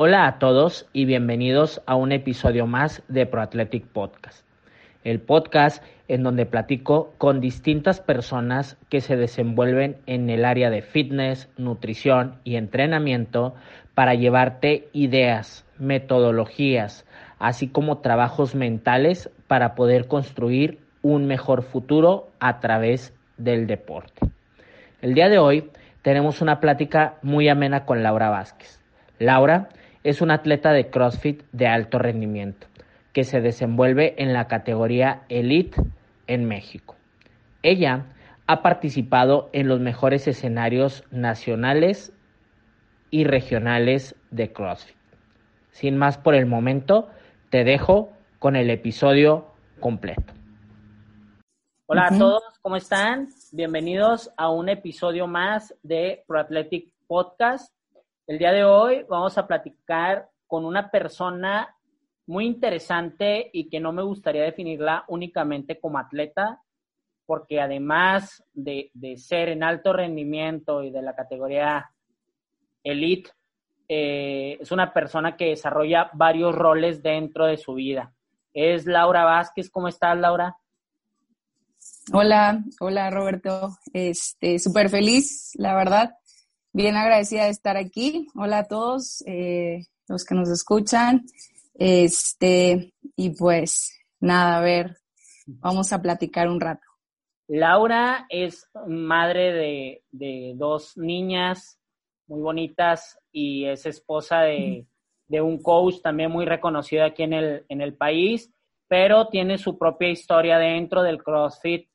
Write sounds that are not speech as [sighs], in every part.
Hola a todos y bienvenidos a un episodio más de ProAthletic Podcast. El podcast en donde platico con distintas personas que se desenvuelven en el área de fitness, nutrición y entrenamiento para llevarte ideas, metodologías, así como trabajos mentales para poder construir un mejor futuro a través del deporte. El día de hoy tenemos una plática muy amena con Laura Vázquez. Laura es una atleta de CrossFit de alto rendimiento que se desenvuelve en la categoría Elite en México. Ella ha participado en los mejores escenarios nacionales y regionales de CrossFit. Sin más por el momento, te dejo con el episodio completo. Hola a todos, ¿cómo están? Bienvenidos a un episodio más de Pro Athletic Podcast. El día de hoy vamos a platicar con una persona muy interesante y que no me gustaría definirla únicamente como atleta, porque además de, ser en alto rendimiento y de la categoría elite, eh, es una persona que desarrolla varios roles dentro de su vida. Es Laura Vázquez. ¿Cómo estás, Laura? Hola, hola Roberto. Este, súper feliz, la verdad. Bien agradecida de estar aquí. Hola a todos eh, los que nos escuchan. Este, y pues nada, a ver, vamos a platicar un rato. Laura es madre de, dos niñas muy bonitas y es esposa de, de, un coach también muy reconocido aquí en el, en el país, pero tiene su propia historia dentro del CrossFit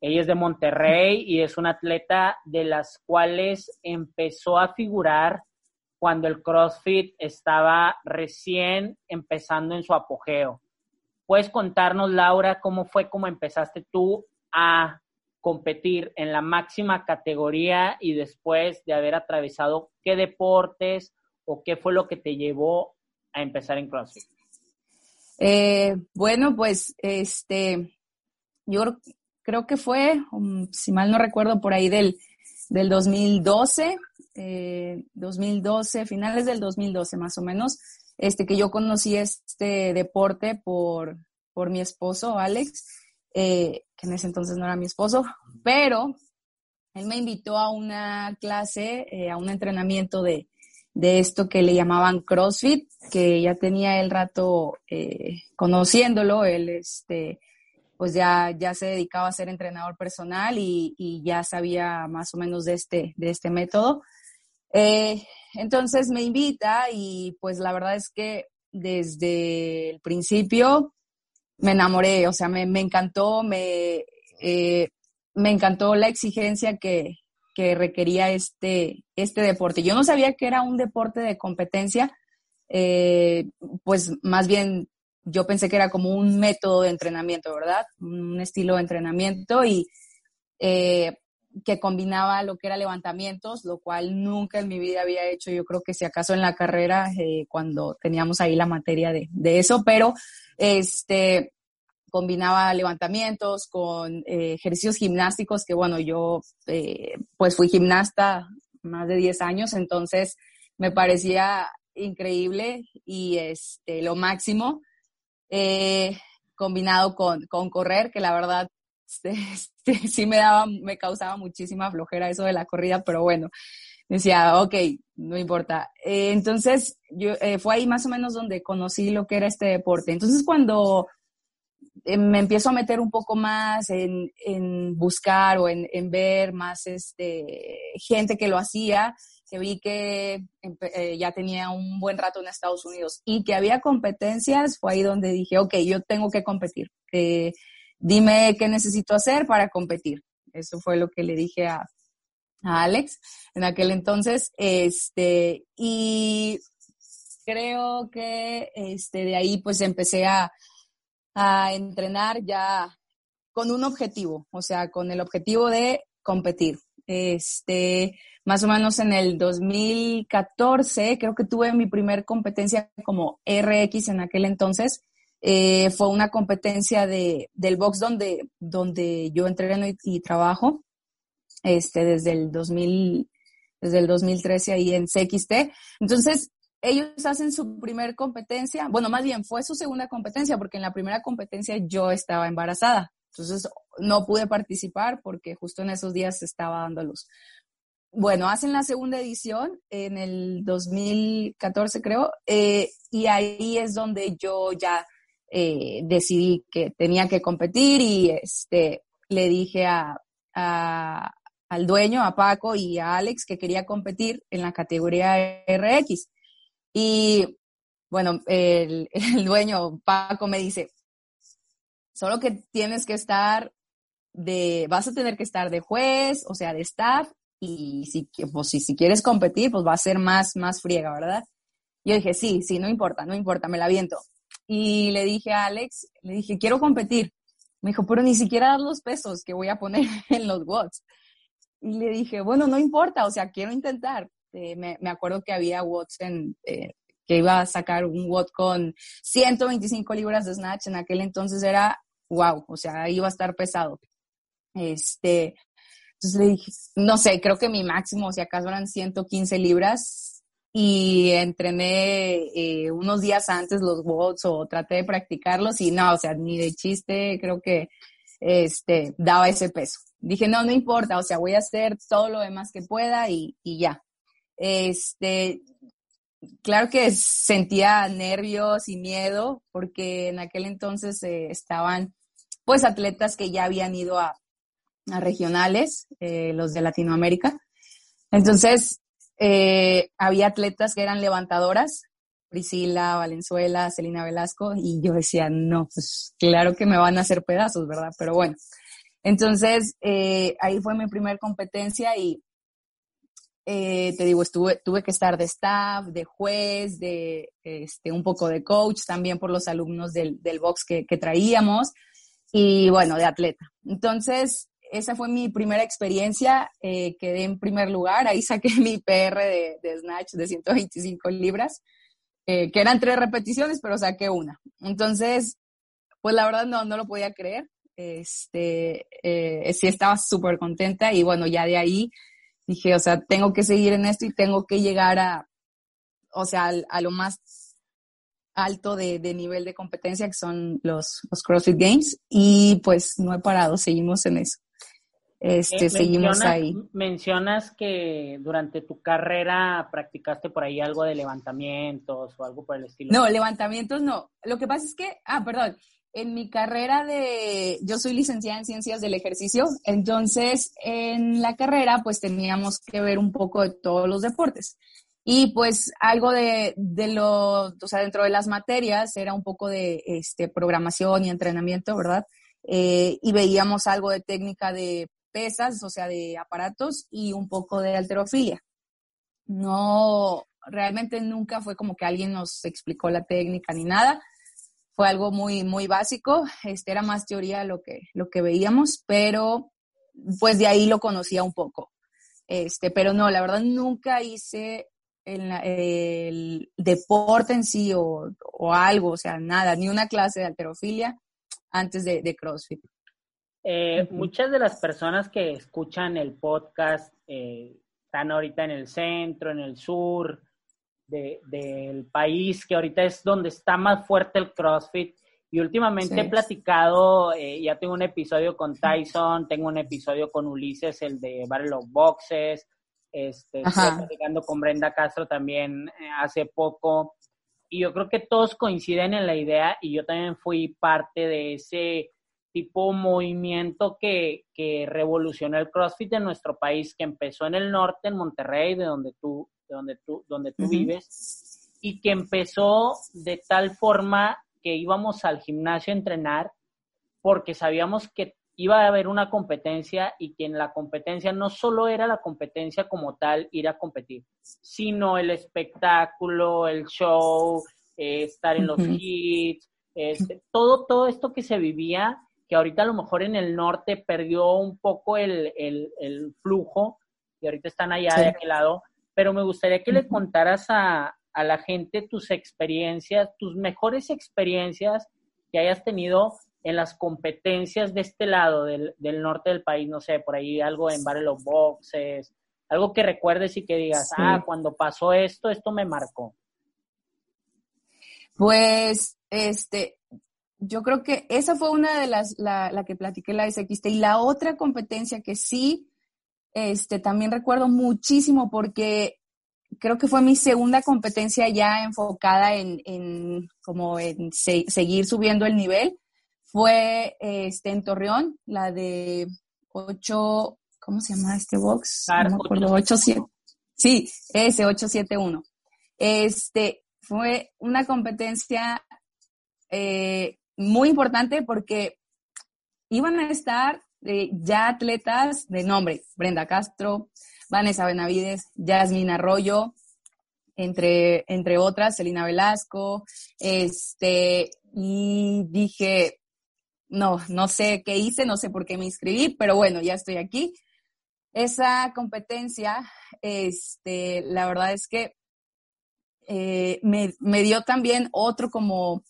ella es de Monterrey y es una atleta de las cuales empezó a figurar cuando el CrossFit estaba recién empezando en su apogeo. ¿Puedes contarnos, Laura, cómo fue como empezaste tú a competir en la máxima categoría y después de haber atravesado qué deportes o qué fue lo que te llevó a empezar en CrossFit? Eh, bueno, pues este, yo creo que fue, um, si mal no recuerdo, por ahí del, del 2012, 2012, eh, finales del 2012 más o menos, este, que yo conocí este deporte por, por mi esposo, Alex, eh, que en ese entonces no era mi esposo, pero él me invitó a una clase, eh, a un entrenamiento de, de, esto que le llamaban CrossFit, que ya tenía el rato conociéndolo, él este, pues ya, ya se dedicaba a ser entrenador personal y, ya sabía más o menos de este, de este método. Eh, entonces me invita y pues la verdad es que desde el principio me enamoré, o sea, me, encantó, me, eh, me encantó la exigencia que, requería este, este deporte. Yo no sabía que era un deporte de competencia, eh, pues más bien yo pensé que era como un método de entrenamiento, ¿verdad? Un estilo de entrenamiento y eh, que combinaba lo que era levantamientos, lo cual nunca en mi vida había hecho, yo creo que si acaso en la carrera, eh, cuando teníamos ahí la materia de, eso, pero este combinaba levantamientos con eh, ejercicios gimnásticos, que bueno, yo pues fui gimnasta más de 10 años, entonces me parecía increíble y este, lo máximo eh, combinado con, con, correr, que la verdad [laughs] este, sí me daba, me causaba muchísima flojera eso de la corrida, pero bueno, decía, ok, no importa. Eh, entonces, yo, eh, fue ahí más o menos donde conocí lo que era este deporte. Entonces, cuando me empiezo a meter un poco más en, en buscar o en, en, ver más este, gente que lo hacía, que vi que eh, ya tenía un buen rato en Estados Unidos y que había competencias, fue ahí donde dije, ok, yo tengo que competir. Eh, dime qué necesito hacer para competir. Eso fue lo que le dije a, a Alex en aquel entonces. Este, y creo que este, de ahí pues empecé a, a entrenar ya con un objetivo, o sea, con el objetivo de competir. Este, más o menos en el 2014, creo que tuve mi primer competencia como RX en aquel entonces. Eh, fue una competencia de, del box donde, donde yo entreno y, trabajo este, desde, el 2000, desde el 2013 ahí en CXT. Entonces, ellos hacen su primer competencia, bueno, más bien fue su segunda competencia, porque en la primera competencia yo estaba embarazada. Entonces no pude participar porque justo en esos días estaba dando luz. Bueno, hacen la segunda edición en el 2014, creo, eh, y ahí es donde yo ya eh, decidí que tenía que competir y este, le dije a, al dueño, a Paco y a Alex que quería competir en la categoría RX. Y bueno, el, [laughs] el dueño, Paco, me dice, solo que tienes que estar de, vas a tener que estar de juez, o sea, de staff, y si, pues, si, si quieres competir, pues va a ser más, más friega, ¿verdad? Yo dije, sí, sí, no importa, no importa, me la viento. Y le dije a Alex, le dije, quiero competir. Me dijo, pero ni siquiera dar los pesos que voy a poner [laughs] en los watts. Y le dije, bueno, no importa, o sea, quiero intentar. Eh, me, me, acuerdo que había watts en, eh, que iba a sacar un watt con 125 libras de snatch. En aquel entonces era, wow, o sea, iba a estar pesado. Este, entonces le dije, no sé, creo que mi máximo, si acaso eran 115 libras, y entrené eh, unos días antes los watts o traté de practicarlos y no, o sea, ni de chiste creo que este, daba ese peso. Dije, no, no importa, o sea, voy a hacer todo lo demás que pueda y, y ya. Este, claro que sentía nervios y miedo porque en aquel entonces eh, estaban pues atletas que ya habían ido a regionales, eh, los de Latinoamérica. Entonces, eh, había atletas que eran levantadoras, Priscila, Valenzuela, Celina Velasco, y yo decía, no, pues claro que me van a hacer pedazos, ¿verdad? Pero bueno, entonces eh, ahí fue mi primera competencia y te digo, estuve, tuve que estar de staff, de juez, de este, un poco de coach, también por los alumnos del, del box que traíamos y bueno, de atleta. Entonces, esa fue mi primera experiencia, eh, quedé en primer lugar, ahí saqué [laughs] mi PR de, Snatch de 125 libras, eh, que eran tres repeticiones, pero saqué una. Entonces, pues la verdad no, no lo podía creer, este, eh, sí estaba súper contenta y bueno, ya de ahí dije, o sea, tengo que seguir en esto y tengo que llegar a, o sea, a, lo más alto de, de, nivel de competencia que son los, los CrossFit Games y pues no he parado, seguimos en eso. Este, eh, seguimos ahí. Mencionas que durante tu carrera practicaste por ahí algo de levantamientos o algo por el estilo. No, levantamientos no. Lo que pasa es que, ah, perdón, en mi carrera de, yo soy licenciada en ciencias del ejercicio, entonces en la carrera pues teníamos que ver un poco de todos los deportes. Y pues algo de, de lo, o sea, dentro de las materias era un poco de este, programación y entrenamiento, ¿verdad? Eh, y veíamos algo de técnica de pesas, o sea, de aparatos y un poco de alterofilia. No, realmente nunca fue como que alguien nos explicó la técnica ni nada. Fue algo muy, muy básico. Este era más teoría lo que, lo que veíamos, pero pues de ahí lo conocía un poco. Este, pero no, la verdad nunca hice el, deporte en sí o, algo, o sea, nada, ni una clase de alterofilia antes de CrossFit. Eh, muchas de las personas que escuchan el podcast eh, están ahorita en el centro, en el sur del país, que ahorita es donde está más fuerte el CrossFit. Y últimamente he platicado, eh, ya tengo un episodio con Tyson, tengo un episodio con Ulises, el de Battle of Boxes, este, estoy platicando con Brenda Castro también hace poco. Y yo creo que todos coinciden en la idea y yo también fui parte de ese tipo movimiento que, que, revolucionó el CrossFit en nuestro país, que empezó en el norte, en Monterrey, de donde tú, de donde tú, donde tú vives, y que empezó de tal forma que íbamos al gimnasio a entrenar porque sabíamos que iba a haber una competencia y que en la competencia no solo era la competencia como tal, ir a competir, sino el espectáculo, el show, eh, estar en los hits, este, todo, todo esto que se vivía que ahorita a lo mejor en el norte perdió un poco el, el, flujo y ahorita están allá de aquel lado, pero me gustaría que le contaras a, a la gente tus experiencias, tus mejores experiencias que hayas tenido en las competencias de este lado del, del, norte del país, no sé, por ahí algo en Barrel of Boxes, algo que recuerdes y que digas, ah, cuando pasó esto, esto me marcó. Pues, este, yo creo que esa fue una de las, la, la que platiqué la SXT. Y la otra competencia que sí, este, también recuerdo muchísimo porque creo que fue mi segunda competencia ya enfocada en, en como en seguir subiendo el nivel. Fue este, en Torreón, la de 8, ¿cómo se llama este box? No me acuerdo, 8, 7. Sí, ese 871. Este, fue una competencia eh, muy importante porque iban a estar eh, ya atletas de nombre, Brenda Castro, Vanessa Benavides, Yasmin Arroyo, entre, entre otras, Celina Velasco, este, y dije, no, no sé qué hice, no sé por qué me inscribí, pero bueno, ya estoy aquí. Esa competencia, este, la verdad es que eh, me, me, dio también otro como,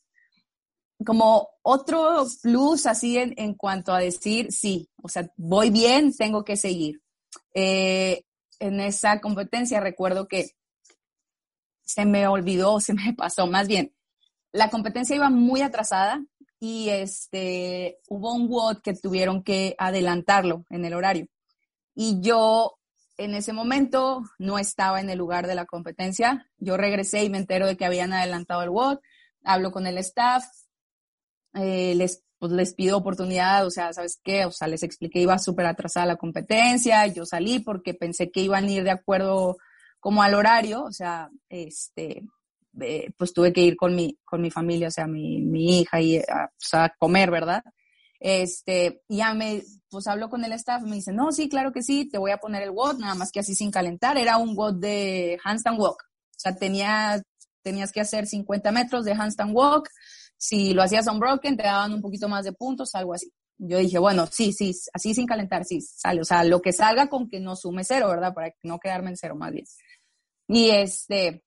como otro plus así en, en, cuanto a decir, sí, o sea, voy bien, tengo que seguir. Eh, en esa competencia recuerdo que se me olvidó, [laughs] se me pasó, más bien, la competencia iba muy atrasada y este, hubo un WOD que tuvieron que adelantarlo en el horario. Y yo en ese momento no estaba en el lugar de la competencia. Yo regresé y me entero de que habían adelantado el WOD. Hablo con el staff, eh, les, pues, les pido oportunidad, o sea, ¿sabes qué? O sea, les expliqué, iba súper atrasada la competencia, yo salí porque pensé que iban a ir de acuerdo como al horario, o sea, este, eh, pues tuve que ir con mi, con mi familia, o sea, mi, mi hija y a, pues, a comer, ¿verdad? Este, ya me, pues hablo con el staff, me dice, no, sí, claro que sí, te voy a poner el WOD, nada más que así sin calentar. Era un WOD de handstand walk. O sea, tenía, tenías que hacer 50 metros de handstand walk. Si lo hacías unbroken, te daban un poquito más de puntos, algo así. Yo dije, bueno, sí, sí, así sin calentar, sí, sale. O sea, lo que salga con que no sume cero, ¿verdad? Para no quedarme en cero más bien. Y este,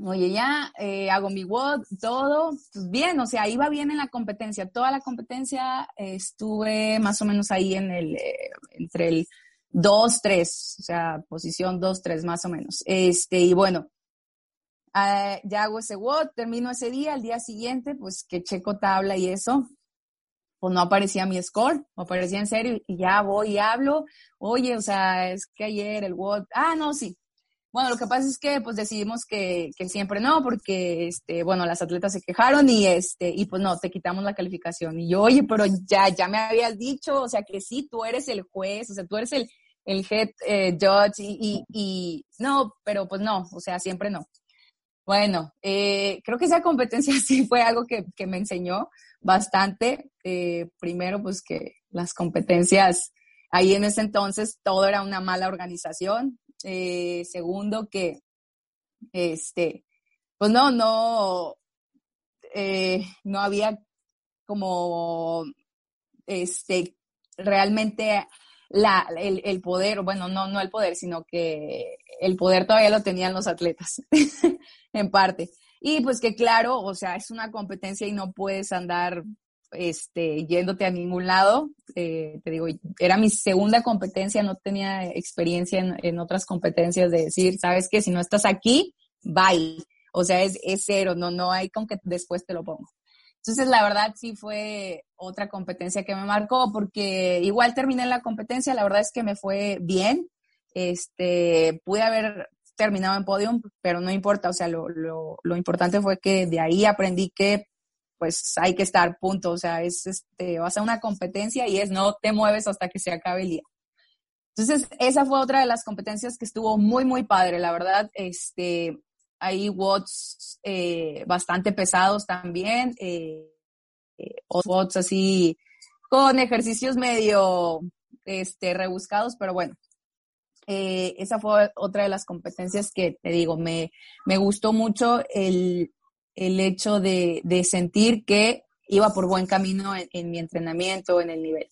Oye, ya eh, hago mi WOD, todo, pues bien, o sea, iba bien en la competencia. Toda la competencia estuve más o menos ahí en el, eh, entre el 2, 3, o sea, posición 2, 3 más o menos. Este, y bueno, ah, ya hago ese WOD, termino ese día, al día siguiente, pues que checo tabla y eso, pues no aparecía mi score, no aparecía en serio, y ya voy y hablo, oye, o sea, es que ayer el WOD, ah, no, sí, bueno, lo que pasa es que pues decidimos que, que, siempre no, porque este, bueno, las atletas se quejaron y este, y pues no, te quitamos la calificación. Y yo, oye, pero ya, ya me habías dicho, o sea que sí, tú eres el juez, o sea, tú eres el, el head eh, judge y, y, y, no, pero pues no, o sea, siempre no. Bueno, eh, creo que esa competencia [laughs] sí fue algo que, me enseñó bastante. Eh, primero, pues que las competencias ahí en ese entonces todo era una mala organización, eh, segundo, que, este, pues no, no, eh, no había como, este, realmente la, el, el, poder, bueno, no, no el poder, sino que el poder todavía lo tenían los atletas, [laughs] en parte. Y pues que claro, o sea, es una competencia y no puedes andar este, yéndote a ningún lado. Eh, te digo, era mi segunda competencia, no tenía experiencia en, en, otras competencias de decir, sabes que si no estás aquí, bye. O sea, es, es cero, no, no hay con que después te lo pongo. Entonces, la verdad sí fue otra competencia que me marcó porque igual terminé la competencia, la verdad es que me fue bien. Este, pude haber terminado en podium, pero no importa, o sea, lo, lo, lo importante fue que de ahí aprendí que pues hay que estar, punto. O sea, es, este, vas a una competencia y es no te mueves hasta que se acabe el día. Entonces, esa fue otra de las competencias que estuvo muy, muy padre, la verdad. Este, hay watts eh, bastante pesados también, eh, eh, watts así con ejercicios medio este, rebuscados, pero bueno, eh, esa fue otra de las competencias que te digo, me, me gustó mucho el, el hecho de, de sentir que iba por buen camino en, mi entrenamiento, en el nivel.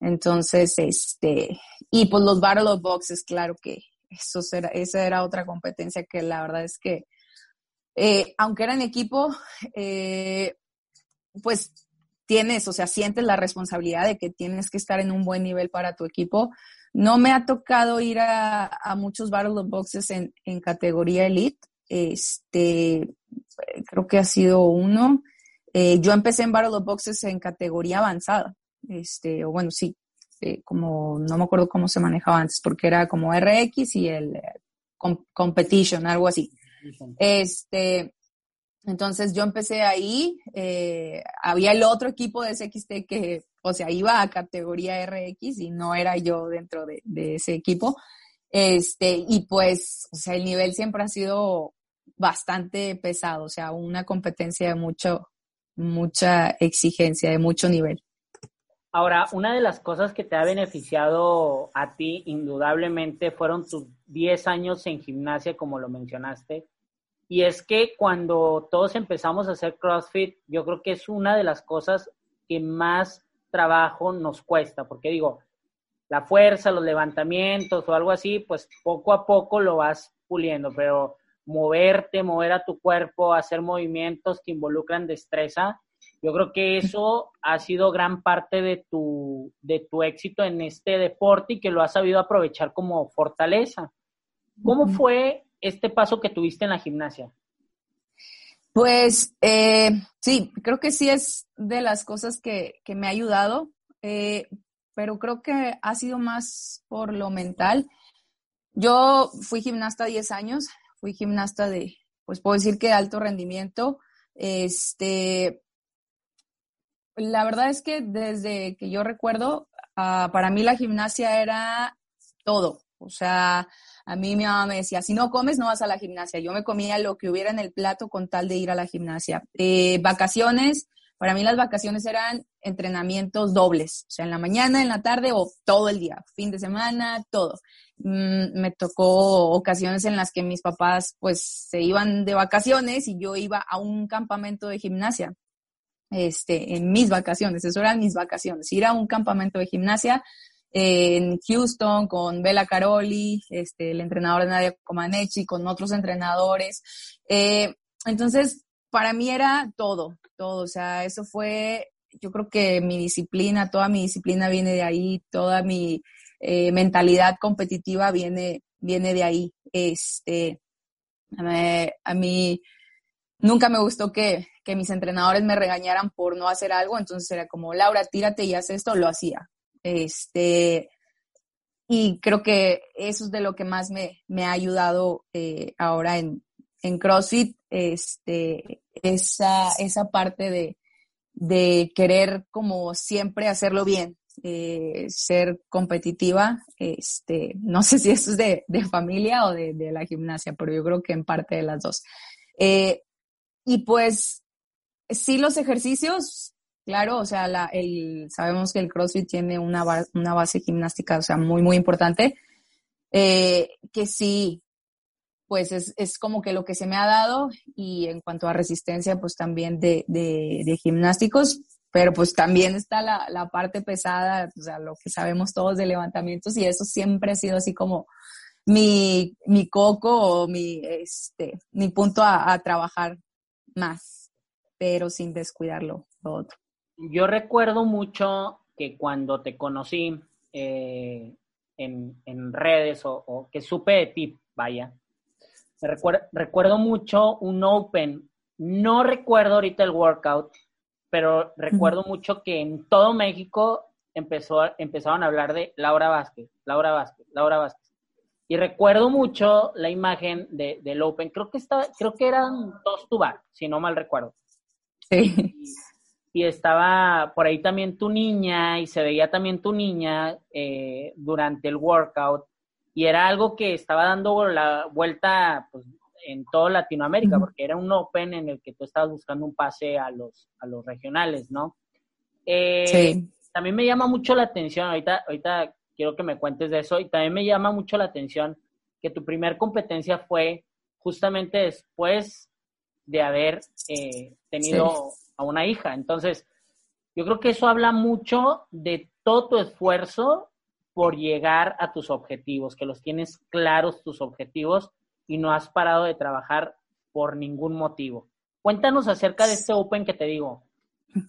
Entonces, este, y pues los Battle of Boxes, claro que eso era, esa era otra competencia que la verdad es que, eh, aunque era en equipo, eh, pues tienes, o sea, sientes la responsabilidad de que tienes que estar en un buen nivel para tu equipo. No me ha tocado ir a, a muchos Battle of Boxes en, en categoría elite, este, creo que ha sido uno. Eh, yo empecé en Battle of Boxes en categoría avanzada, este, o bueno, sí, eh, como, no me acuerdo cómo se manejaba antes, porque era como RX y el eh, Competition, algo así. Este, entonces yo empecé ahí, había el otro equipo de SXT que, o sea, iba a categoría RX y no era yo dentro de, de ese equipo. Este, y pues, o sea, el nivel siempre ha sido bastante pesado, o sea, una competencia de mucho, mucha exigencia, de mucho nivel. Ahora, una de las cosas que te ha beneficiado a ti, indudablemente, fueron tus 10 años en gimnasia, como lo mencionaste. Y es que cuando todos empezamos a hacer CrossFit, yo creo que es una de las cosas que más trabajo nos cuesta, porque digo, la fuerza, los levantamientos o algo así, pues poco a poco lo vas puliendo, pero moverte, mover a tu cuerpo, hacer movimientos que involucran destreza, yo creo que eso ha sido gran parte de tu, de tu éxito en este deporte y que lo has sabido aprovechar como fortaleza. ¿Cómo fue este paso que tuviste en la gimnasia? Pues eh, sí, creo que sí es de las cosas que, que me ha ayudado. Eh, pero creo que ha sido más por lo mental. Yo fui gimnasta 10 años, fui gimnasta de, pues puedo decir que de alto rendimiento. Este, la verdad es que desde que yo recuerdo, ah, para mí la gimnasia era todo. O sea, a mí mi mamá me decía, si no comes, no vas a la gimnasia. Yo me comía lo que hubiera en el plato con tal de ir a la gimnasia. Eh, vacaciones, para mí las vacaciones eran entrenamientos dobles, o sea, en la mañana, en la tarde o todo el día, fin de semana, todo. Mm, me tocó ocasiones en las que mis papás pues se iban de vacaciones y yo iba a un campamento de gimnasia. Este, en mis vacaciones, eso eran mis vacaciones, ir a un campamento de gimnasia en Houston con Bela Caroli, este, el entrenador de Nadia Comaneci, con otros entrenadores. Eh, entonces, para mí era todo, todo, o sea, eso fue, yo creo que mi disciplina, toda mi disciplina viene de ahí, toda mi eh, mentalidad competitiva viene, viene de ahí. Este, a mí nunca me gustó que, que mis entrenadores me regañaran por no hacer algo, entonces era como, Laura, tírate y haz esto, lo hacía. Este, y creo que eso es de lo que más me, me ha ayudado eh, ahora en, en CrossFit, este, esa, esa parte de, de querer como siempre hacerlo bien, eh, ser competitiva, este, no sé si eso es de, de familia o de, de, la gimnasia, pero yo creo que en parte de las dos. Eh, y pues sí los ejercicios, claro, o sea, la, el, sabemos que el CrossFit tiene una, una base gimnástica, o sea, muy, muy importante, eh, que sí, pues es, es, como que lo que se me ha dado y en cuanto a resistencia, pues también de, de, de gimnásticos, pero pues también está la, la, parte pesada, o sea, lo que sabemos todos de levantamientos y eso siempre ha sido así como mi, mi coco o mi, este, mi punto a, a trabajar más, pero sin descuidarlo lo otro. Yo recuerdo mucho que cuando te conocí eh, en, en, redes o, o que supe de ti, vaya, recuerdo, recuerdo mucho un Open, no recuerdo ahorita el workout, pero recuerdo mucho que en todo México empezó, empezaron a hablar de Laura Vázquez, Laura Vázquez, Laura Vázquez. Y recuerdo mucho la imagen de, del Open, creo que, estaba, creo que eran dos tubar, si no mal recuerdo. Sí. Y, estaba por ahí también tu niña y se veía también tu niña eh, durante el workout y era algo que estaba dando la vuelta pues, en toda Latinoamérica, porque era un Open en el que tú estabas buscando un pase a los, a los regionales, ¿no? Eh, sí. También me llama mucho la atención, ahorita, ahorita quiero que me cuentes de eso, y también me llama mucho la atención que tu primer competencia fue justamente después de haber eh, tenido a una hija. Entonces, yo creo que eso habla mucho de todo tu esfuerzo por llegar a tus objetivos, que los tienes claros tus objetivos y no has parado de trabajar por ningún motivo. Cuéntanos acerca de este Open que te digo. [laughs]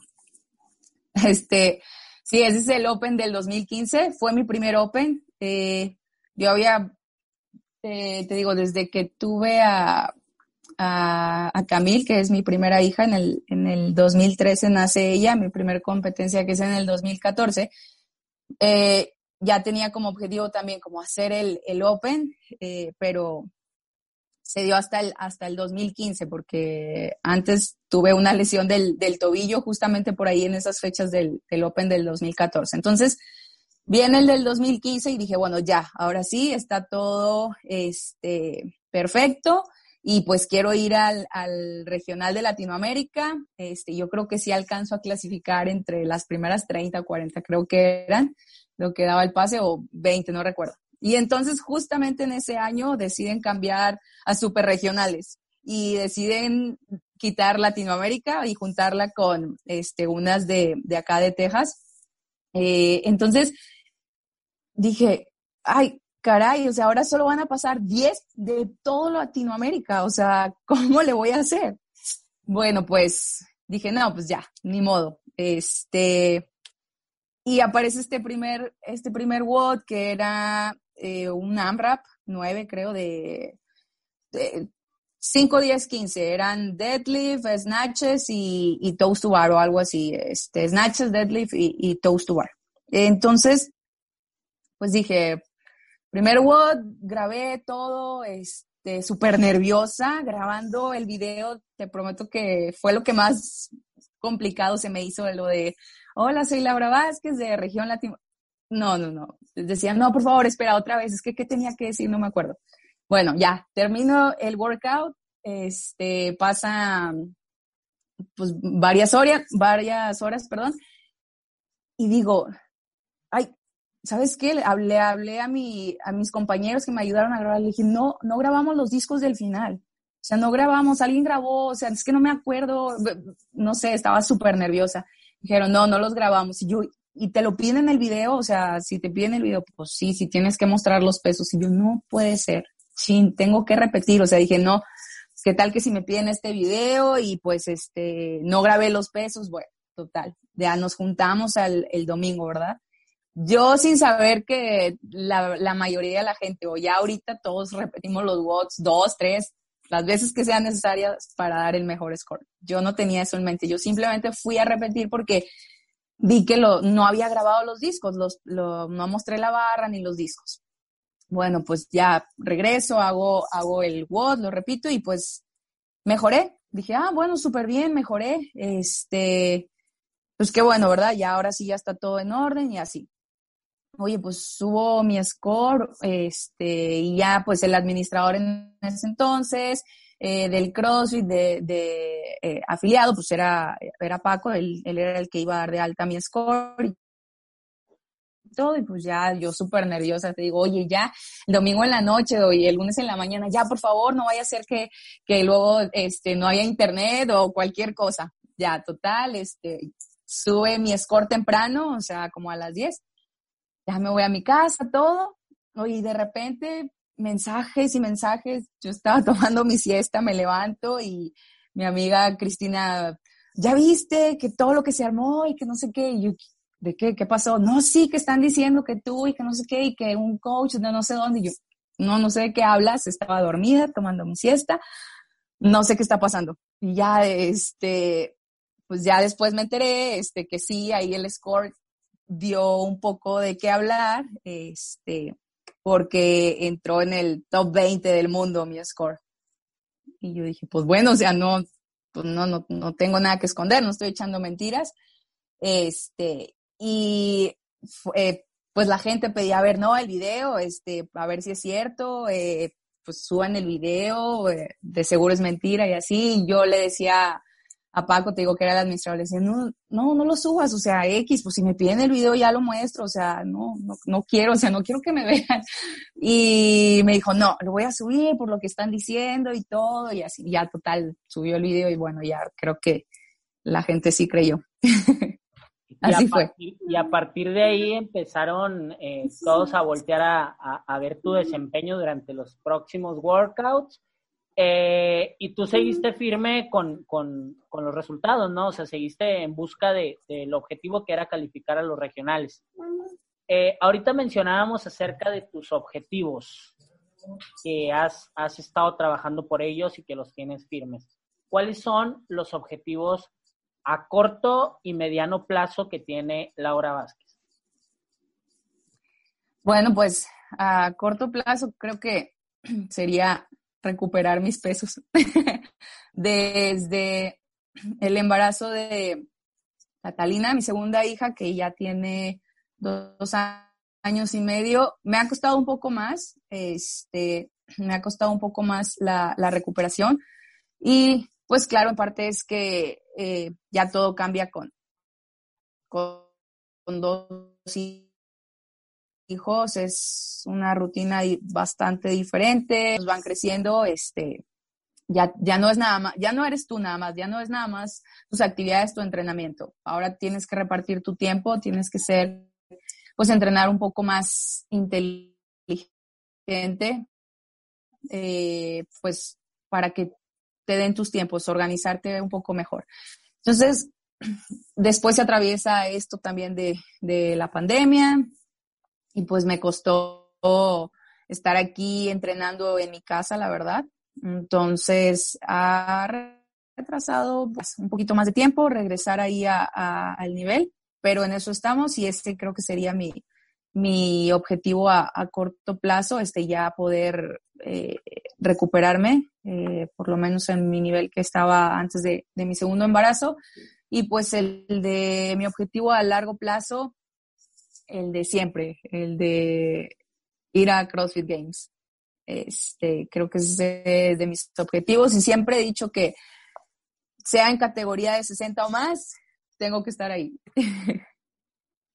Este, sí, ese es el Open del 2015, fue mi primer Open. Eh, yo había, eh, te digo, desde que tuve a, a, a Camille, que es mi primera hija, en el, en el 2013 nace ella, mi primera competencia que es en el 2014. Eh, ya tenía como objetivo también como hacer el, el Open, eh, pero se dio hasta el, hasta el 2015, porque antes tuve una lesión del, del tobillo justamente por ahí en esas fechas del, del, Open del 2014. Entonces, viene el del 2015 y dije, bueno, ya, ahora sí, está todo este, perfecto y pues quiero ir al, al, regional de Latinoamérica. Este, yo creo que sí alcanzo a clasificar entre las primeras 30 o 40, creo que eran lo que daba el pase, o 20, no recuerdo. Y entonces justamente en ese año deciden cambiar a superregionales y deciden quitar Latinoamérica y juntarla con este, unas de, de acá de Texas. Eh, entonces dije, ay, caray, o sea, ahora solo van a pasar 10 de todo Latinoamérica, o sea, [laughs] ¿cómo le voy a hacer? Bueno, pues dije, no, pues ya, ni modo. Este, y aparece este primer, este primer WOD que era eh, un AMRAP 9, creo, de, 5, 10, 15. Eran deadlift, snatches y, y, toast to bar o algo así. Este, snatches, deadlift y, y toast to bar. Entonces, pues dije, primer WOD, grabé todo, este, súper nerviosa, grabando el video. Te prometo que fue lo que más complicado se me hizo lo de hola, soy Laura Vázquez de región latino. No, no, no. Decían, no, por favor, espera otra vez. Es que, ¿qué tenía que decir? No me acuerdo. Bueno, ya, termino el workout. Este, pasa, pues, varias horas, varias horas, perdón. Y digo, ay, ¿sabes qué? Hablé, hablé a, mi, a mis compañeros que me ayudaron a grabar. Le dije, no, no grabamos los discos del final. O sea, no grabamos, alguien grabó, o sea, es que no me acuerdo, no sé, estaba súper nerviosa. Dijeron, no, no los grabamos. Y yo, y te lo piden en el video, o sea, si te piden el video, pues sí, si tienes que mostrar los pesos. Y yo, no puede ser, chin, tengo que repetir. O sea, dije, no, ¿qué tal que si me piden este video y pues este, no grabé los pesos? Bueno, total, ya nos juntamos al, el domingo, ¿verdad? Yo sin saber que la, mayoría de la gente, o ya ahorita todos repetimos los watts, dos, tres, las veces que sean necesarias para dar el mejor score. Yo no tenía eso en mente, yo simplemente fui a repetir porque vi que no había grabado los discos, no mostré la barra ni los discos. Bueno, pues ya regreso, hago, hago el WOD, lo repito y pues mejoré. Dije, ah, bueno, súper bien, mejoré. Este, pues qué bueno, ¿verdad? Ya ahora sí ya está todo en orden y así oye, pues subo mi score, este, y ya pues el administrador en ese entonces, eh, del CrossFit de, de eh, afiliado, pues era, era Paco, él, él, era el que iba a dar de alta mi score y todo, y pues ya yo súper nerviosa, te digo, oye, ya el domingo en la noche o el lunes en la mañana, ya por favor, no vaya a ser que, que luego este, no haya internet o cualquier cosa. Ya, total, este, sube mi score temprano, o sea, como a las 10 ya me voy a mi casa, todo, y de repente mensajes y mensajes, yo estaba [laughs] tomando mi siesta, me levanto y mi amiga Cristina, ¿ya viste que todo lo que se armó y que no sé qué? Y yo, ¿de qué? ¿Qué pasó? No, sí, que están diciendo que tú y que no sé qué y que un coach de no sé dónde. Y yo, no, no sé de qué hablas, estaba dormida tomando mi siesta, no sé qué está pasando. Y ya, este, pues ya después me enteré, este, que sí, ahí el score dio un poco de qué hablar, este, porque entró en el top 20 del mundo mi score. Y yo dije, pues bueno, o sea, no, pues no, no, no tengo nada que esconder, no estoy echando mentiras. Este, y eh, pues la gente pedía ver, no, el video, este, a ver si es cierto, eh, pues suban el video, eh, de seguro es mentira y así. Y yo le decía a Paco, te digo que era el administrador, le decía, no, no, no lo subas, o sea, X, pues si me piden el video ya lo muestro, o sea, no, no, no quiero, o sea, no quiero que me [laughs] vean. Y me dijo, no, lo voy a subir por lo que están diciendo y todo, y así, ya total, subió el video y bueno, ya creo que la gente sí creyó. así fue. y a partir de ahí empezaron eh, todos a voltear a, a ver tu desempeño durante los próximos workouts eh, y tú seguiste firme con, con, con, los resultados, ¿no? O sea, seguiste en busca del de, objetivo que era calificar a los regionales. Eh, ahorita mencionábamos acerca de tus objetivos. que has, has estado trabajando por ellos y que los tienes firmes. ¿Cuáles son los objetivos a corto y mediano plazo que tiene Laura Vázquez? Bueno, pues a corto plazo creo que [clears throat] sería recuperar mis pesos. [laughs] Desde el embarazo de Catalina, mi segunda hija, que ya tiene dos años y medio, me ha costado un poco más, este, me ha costado un poco más la, recuperación. Y pues claro, en parte es que eh, ya todo cambia con, con, dos hijos, es una rutina bastante diferente, van creciendo, este, ya, ya no es nada más, ya no eres tú nada más, ya no es nada más tus actividades, tu entrenamiento. Ahora tienes que repartir tu tiempo, tienes que ser, pues entrenar un poco más inteligente, eh, pues para que te den tus tiempos, organizarte un poco mejor. Entonces, [clears throat] después se atraviesa esto también de, de la pandemia y pues me costó estar aquí entrenando en mi casa, la verdad. Entonces, ha retrasado pues, un poquito más de tiempo regresar ahí al nivel, pero en eso estamos y este creo que sería mi, mi objetivo a, corto plazo, este ya poder eh, recuperarme, eh, por lo menos en mi nivel que estaba antes de, mi segundo embarazo. Y pues el de mi objetivo a largo plazo, el de siempre, el de ir a CrossFit Games. Este, creo que es de, mis objetivos y siempre he dicho que sea en categoría de 60 o más, tengo que estar ahí. [laughs]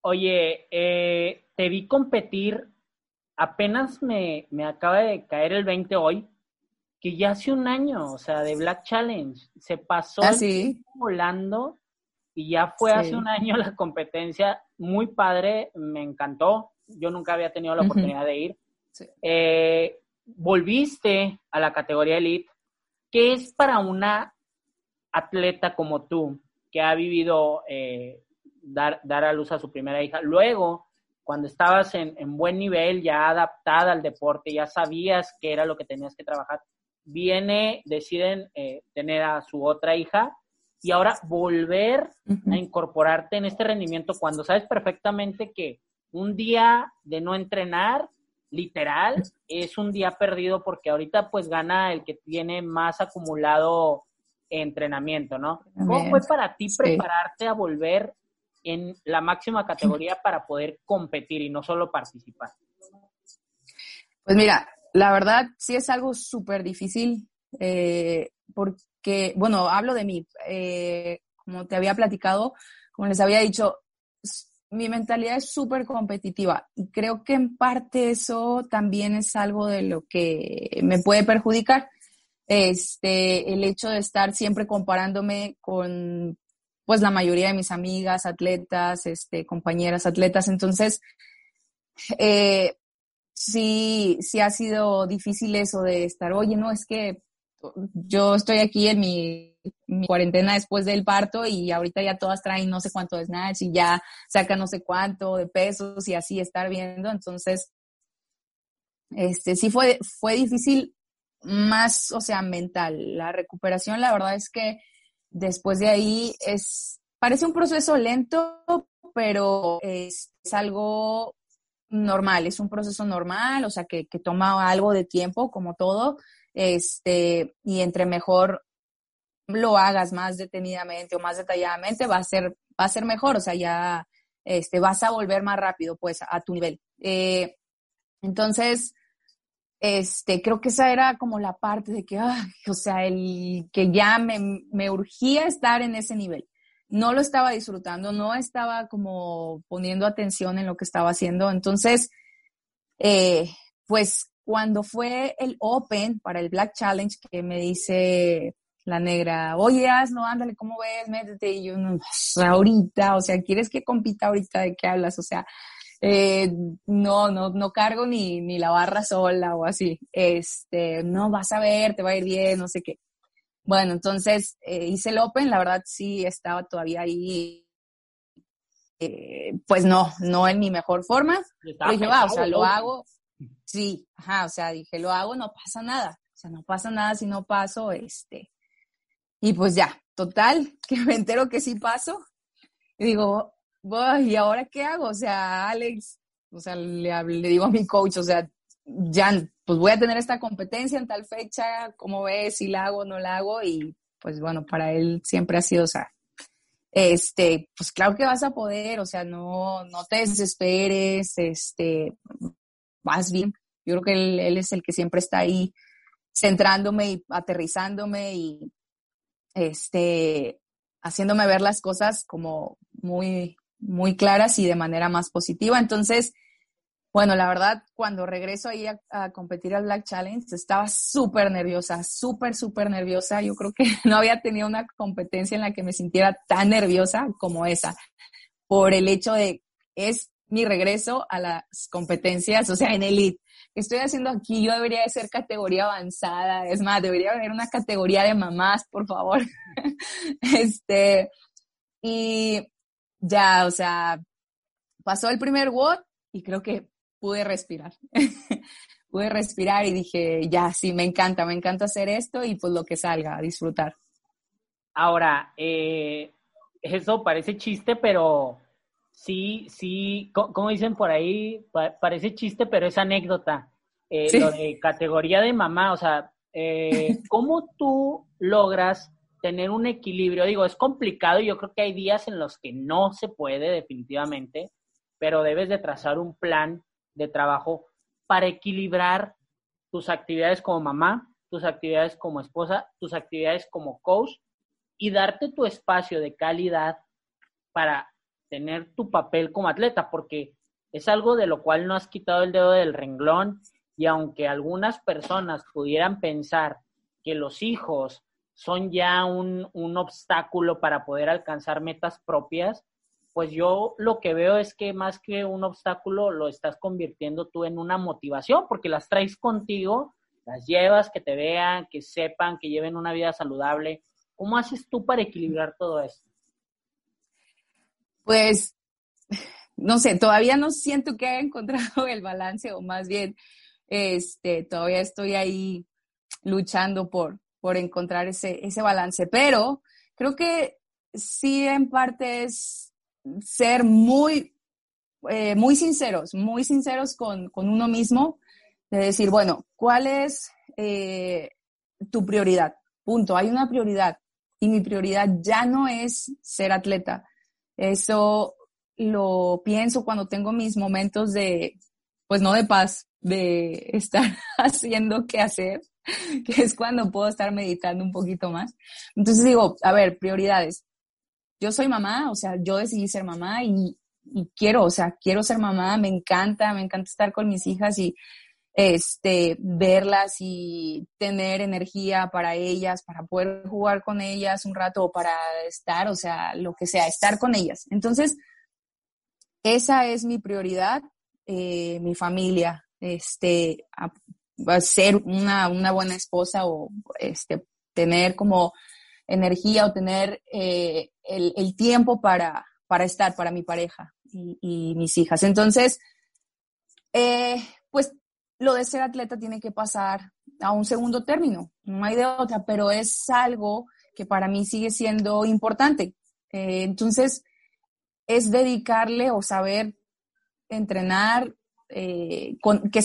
Oye, eh, te vi competir, apenas me, me acaba de caer el 20 hoy, que ya hace un año, o sea, de Black Challenge, se pasó ¿Ah, volando y ya fue hace un año [laughs] la competencia, muy padre, me encantó, yo nunca había tenido la oportunidad de ir. Eh, volviste a la categoría elite, ¿qué es para una atleta como tú, que ha vivido eh, dar, dar a luz a su primera hija? Luego, cuando estabas en, buen nivel, ya adaptada al deporte, ya sabías qué era lo que tenías que trabajar, viene, deciden eh, tener a su otra hija y ahora volver a incorporarte en este rendimiento cuando sabes perfectamente que un día de no entrenar literal, es un día perdido porque ahorita pues gana el que tiene más acumulado entrenamiento, ¿no? ¿Cómo fue para ti prepararte a volver en la máxima categoría para poder competir y no solo participar? Pues mira, la verdad sí es algo súper difícil eh, bueno, hablo de mí, eh, como te había platicado, como les había dicho, mi mentalidad es súper competitiva y creo que en parte eso también es algo de lo que me puede perjudicar. Este, el hecho de estar siempre comparándome con pues la mayoría de mis amigas, atletas, este, compañeras atletas. Entonces, eh, sí, sí ha sido difícil eso de estar, oye, no, es que yo estoy aquí en mi, cuarentena después del parto y ahorita ya todas traen no sé cuánto de snatch y ya sacan no sé cuánto de pesos y así estar viendo. Entonces, este, sí fue, fue difícil más, o sea, mental. La recuperación, la verdad es que después de ahí es, parece un proceso lento, pero es, algo normal, es un proceso normal, o sea, que, que toma algo de tiempo, como todo, este, y entre mejor lo hagas más detenidamente o más detalladamente, va a ser, va a ser mejor, o sea, ya este, vas a volver más rápido, pues, a, tu nivel. Eh, entonces, este, creo que esa era como la parte de que, o sea, el que ya me, me urgía estar en ese nivel. No lo estaba disfrutando, no estaba como poniendo atención en lo que estaba haciendo. Entonces, eh, pues cuando fue el Open para el Black Challenge, que me dice la negra, oye, hazlo, ándale, ¿cómo ves? Métete. Y yo, no, pues, ahorita, o sea, ¿quieres que compita ahorita? ¿De qué hablas? O sea, eh, no, no, no cargo ni, ni la barra sola o así. Este, no, vas a ver, te va a ir bien, no sé qué. Bueno, entonces eh, hice el Open, la verdad sí estaba todavía ahí, eh, pues no, no en mi mejor forma. Pero dije, va, o sea, lo hago, Sí, ajá, o sea, dije, lo hago, no pasa nada. O sea, no pasa nada si no paso, este. Y pues ya, total, [laughs] que me entero que sí paso. Y digo, ¿y ahora qué hago? O sea, Alex, o sea, le, le digo a mi coach, o sea, ya, pues voy a tener esta competencia en tal fecha, ¿cómo ves? Si la hago o no la hago. Y pues bueno, para él siempre ha sido, o sea, este, pues claro que vas a poder, o sea, no, no te desesperes, este, vas bien. Yo creo que él, él es el que siempre está ahí centrándome y aterrizándome y este, haciéndome ver las cosas como muy, muy claras y de manera más positiva. Entonces, bueno, la verdad, cuando regreso ahí a, competir al Black Challenge, estaba súper nerviosa, súper, súper nerviosa. Yo creo que [laughs] no había tenido una competencia en la que me sintiera tan nerviosa como esa, por el hecho de, es mi regreso a las competencias, o sea, en elite. ¿Qué estoy haciendo aquí? Yo debería de ser categoría avanzada. Es más, debería haber una categoría de mamás, por favor. [laughs] este, y ya, o sea, pasó el primer WOD y creo que pude respirar. [laughs] pude respirar y dije, ya, sí, me encanta, me encanta hacer esto y pues lo que salga, a disfrutar. Ahora, eh, eso parece chiste, pero sí, sí, como dicen por ahí, parece chiste, pero es anécdota. Eh, lo de categoría de mamá, o sea, eh, [laughs] ¿cómo tú logras tener un equilibrio? Digo, es complicado, yo creo que hay días en los que no se puede definitivamente, pero debes de trazar un plan de trabajo para equilibrar tus actividades como mamá, tus actividades como esposa, tus actividades como coach y darte tu espacio de calidad para tener tu papel como atleta, porque es algo de lo cual no has quitado el dedo del renglón y aunque algunas personas pudieran pensar que los hijos son ya un, un obstáculo para poder alcanzar metas propias, pues yo lo que veo es que más que un obstáculo lo estás convirtiendo tú en una motivación, porque las traes contigo, las llevas, que te vean, que sepan, que lleven una vida saludable. ¿Cómo haces tú para equilibrar todo esto? Pues, [sighs] no sé, todavía no siento que haya [laughs] encontrado el balance, o más bien, este, todavía estoy ahí luchando por, por encontrar ese, ese balance, pero creo que sí en parte es ser muy, eh, muy sinceros, muy sinceros con, uno mismo, de decir, bueno, ¿cuál es eh, tu prioridad? Punto, hay una prioridad y mi prioridad ya no es ser atleta. Eso lo pienso cuando tengo mis momentos de, pues no de paz, de [laughs] estar haciendo qué hacer, [laughs] que es cuando puedo estar meditando un poquito más. Entonces digo, a ver, prioridades yo soy mamá, o sea, yo decidí ser mamá y, quiero, o sea, quiero ser mamá, me encanta, me encanta estar con mis hijas y este, verlas y tener energía para ellas, para poder jugar con ellas un rato o para estar, o sea, lo que sea, estar con ellas. Entonces, esa es mi prioridad, eh, mi familia, este, ser una, una buena esposa o este, tener como energía o tener eh, el, tiempo para, para estar, para mi pareja y, mis hijas. Entonces, eh, pues lo de ser atleta tiene que pasar a un segundo término, no hay de otra, pero es algo que para mí sigue siendo importante. Eh, entonces, es dedicarle o saber entrenar, con, que,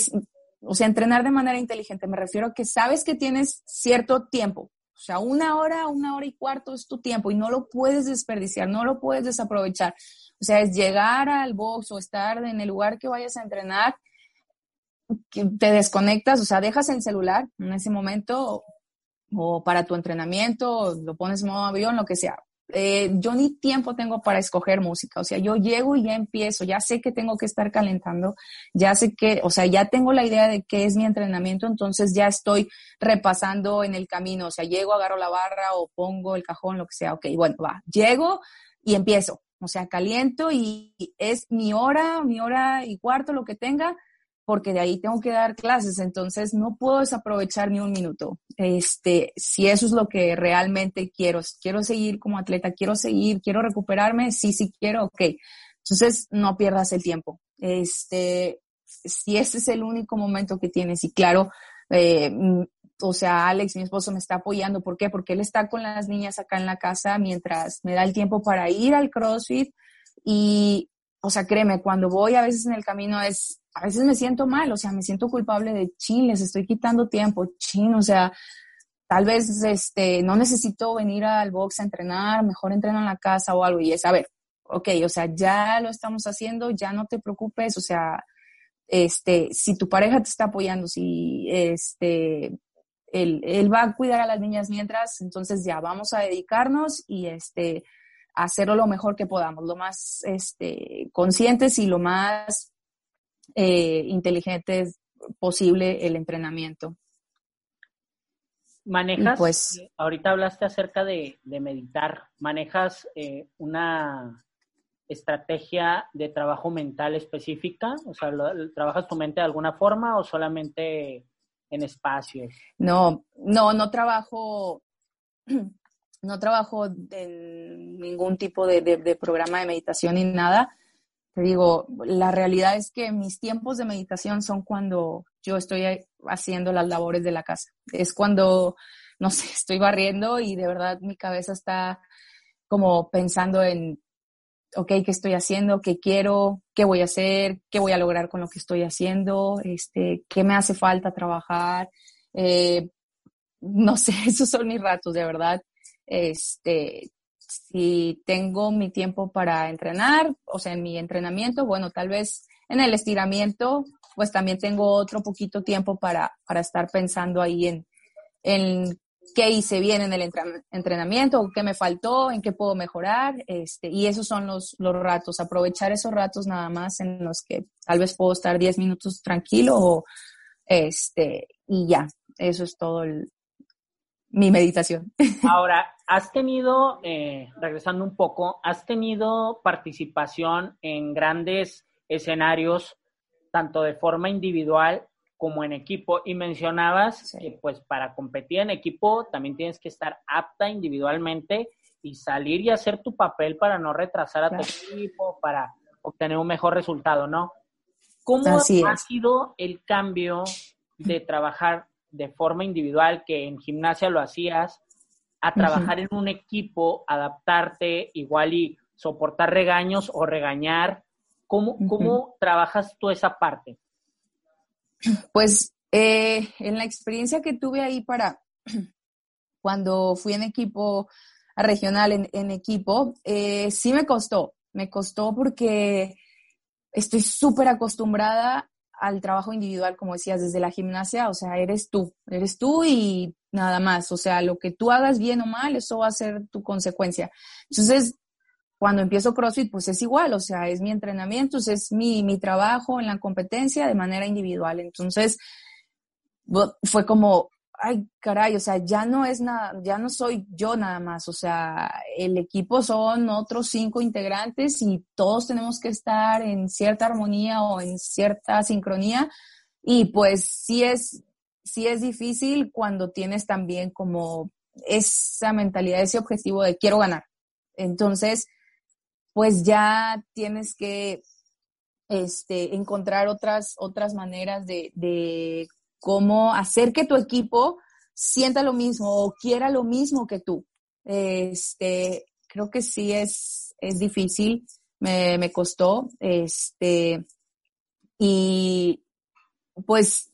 o sea, entrenar de manera inteligente. Me refiero a que sabes que tienes cierto tiempo, o sea, una hora, una hora y cuarto es tu tiempo y no lo puedes desperdiciar, no lo puedes desaprovechar. O sea, es llegar al box o estar en el lugar que vayas a entrenar, te desconectas, o sea, dejas el celular en ese momento o para tu entrenamiento, lo pones en modo avión, lo que sea. Eh, yo ni tiempo tengo para escoger música, o sea, yo llego y ya empiezo, ya sé que tengo que estar calentando, ya sé que, o sea, ya tengo la idea de qué es mi entrenamiento, entonces ya estoy repasando en el camino, o sea, llego, agarro la barra o pongo el cajón, lo que sea, ok, bueno, va, llego y empiezo, o sea, caliento y es mi hora, mi hora y cuarto, lo que tenga, porque de ahí tengo que dar clases, entonces no puedo desaprovechar ni un minuto. Este, si eso es lo que realmente quiero, quiero seguir como atleta, quiero seguir, quiero recuperarme, sí, sí quiero, ok. Entonces no pierdas el tiempo. Este, si ese es el único momento que tienes, y claro, eh, mm, o sea, Alex, mi esposo, me está apoyando. ¿Por qué? Porque él está con las niñas acá en la casa mientras me da el tiempo para ir al CrossFit. Y, o sea, créeme, cuando voy a veces en el camino es, a veces me siento mal, o sea, me siento culpable de, chin, les estoy quitando tiempo, chin, o sea, tal vez, este, no necesito venir al box a entrenar, mejor entreno en la casa o algo. Y es, a ver, ok, o sea, ya lo estamos haciendo, ya no te preocupes, o sea, este, si tu pareja te está apoyando, si este, él, va a cuidar a las niñas mientras, entonces ya vamos a dedicarnos y este, hacerlo lo mejor que podamos, lo más este, conscientes y lo más eh, inteligentes posible el entrenamiento. Manejas, pues, ahorita hablaste acerca de, meditar, manejas eh, una estrategia de trabajo mental específica, o sea, ¿trabajas tu mente de alguna forma o solamente en espacios? No, no, no trabajo, [clears throat] no trabajo en ningún tipo de, programa de meditación ni nada. Te digo, la realidad es que mis tiempos de meditación son cuando yo estoy haciendo las labores de la casa. Es cuando, no sé, [laughs] estoy barriendo y de verdad mi cabeza está como pensando en ok, ¿qué estoy haciendo? ¿Qué quiero? ¿Qué voy a hacer? ¿Qué voy a lograr con lo que estoy haciendo? Este, ¿Qué me hace falta trabajar? Eh, no sé, [laughs] esos son mis ratos, de verdad. Este, si tengo mi tiempo para entrenar, o sea, en mi entrenamiento, bueno, tal vez en el estiramiento, pues también tengo otro poquito tiempo para, para estar pensando ahí en, en qué hice bien en el entrenamiento, qué me faltó, en qué puedo mejorar, este, y esos son los, los ratos, aprovechar esos ratos nada más en los que tal vez puedo estar 10 minutos tranquilo o, este, y ya, eso es todo mi meditación. [laughs] Ahora, has tenido, eh, regresando un poco, has tenido participación en grandes escenarios, tanto de forma individual como en equipo. Y mencionabas que pues para competir en equipo también tienes que estar apta individualmente y salir y hacer tu papel para no retrasar a tu equipo, para obtener un mejor resultado, ¿no? ¿Cómo ha sido el cambio de trabajar de forma individual, que en gimnasia lo hacías, a trabajar en un equipo, adaptarte igual y soportar regaños o regañar? ¿Cómo, ¿Cómo trabajas tú esa parte? Pues eh, en la experiencia que tuve ahí para [clears throat] cuando fui en equipo regional, en, equipo, eh, sí me costó, me costó porque estoy súper acostumbrada al trabajo individual, como decías, desde la gimnasia, o sea, eres tú, eres tú y nada más, o sea, lo que tú hagas bien o mal, eso va a ser tu consecuencia. Entonces, cuando empiezo CrossFit, pues es igual, o sea, es mi entrenamiento, es mi, mi trabajo en la competencia de manera individual. Entonces, fue como, ay, caray, o sea, ya no es nada, ya no soy yo nada más, o sea, el equipo son otros cinco integrantes y todos tenemos que estar en cierta armonía o en cierta sincronía. Y pues sí es, sí es difícil cuando tienes también como esa mentalidad, ese objetivo de quiero ganar. Entonces, pues ya tienes que este, encontrar otras, otras maneras de, cómo hacer que tu equipo sienta lo mismo o quiera lo mismo que tú. Este, creo que sí es, es difícil, me, me costó. Este, y pues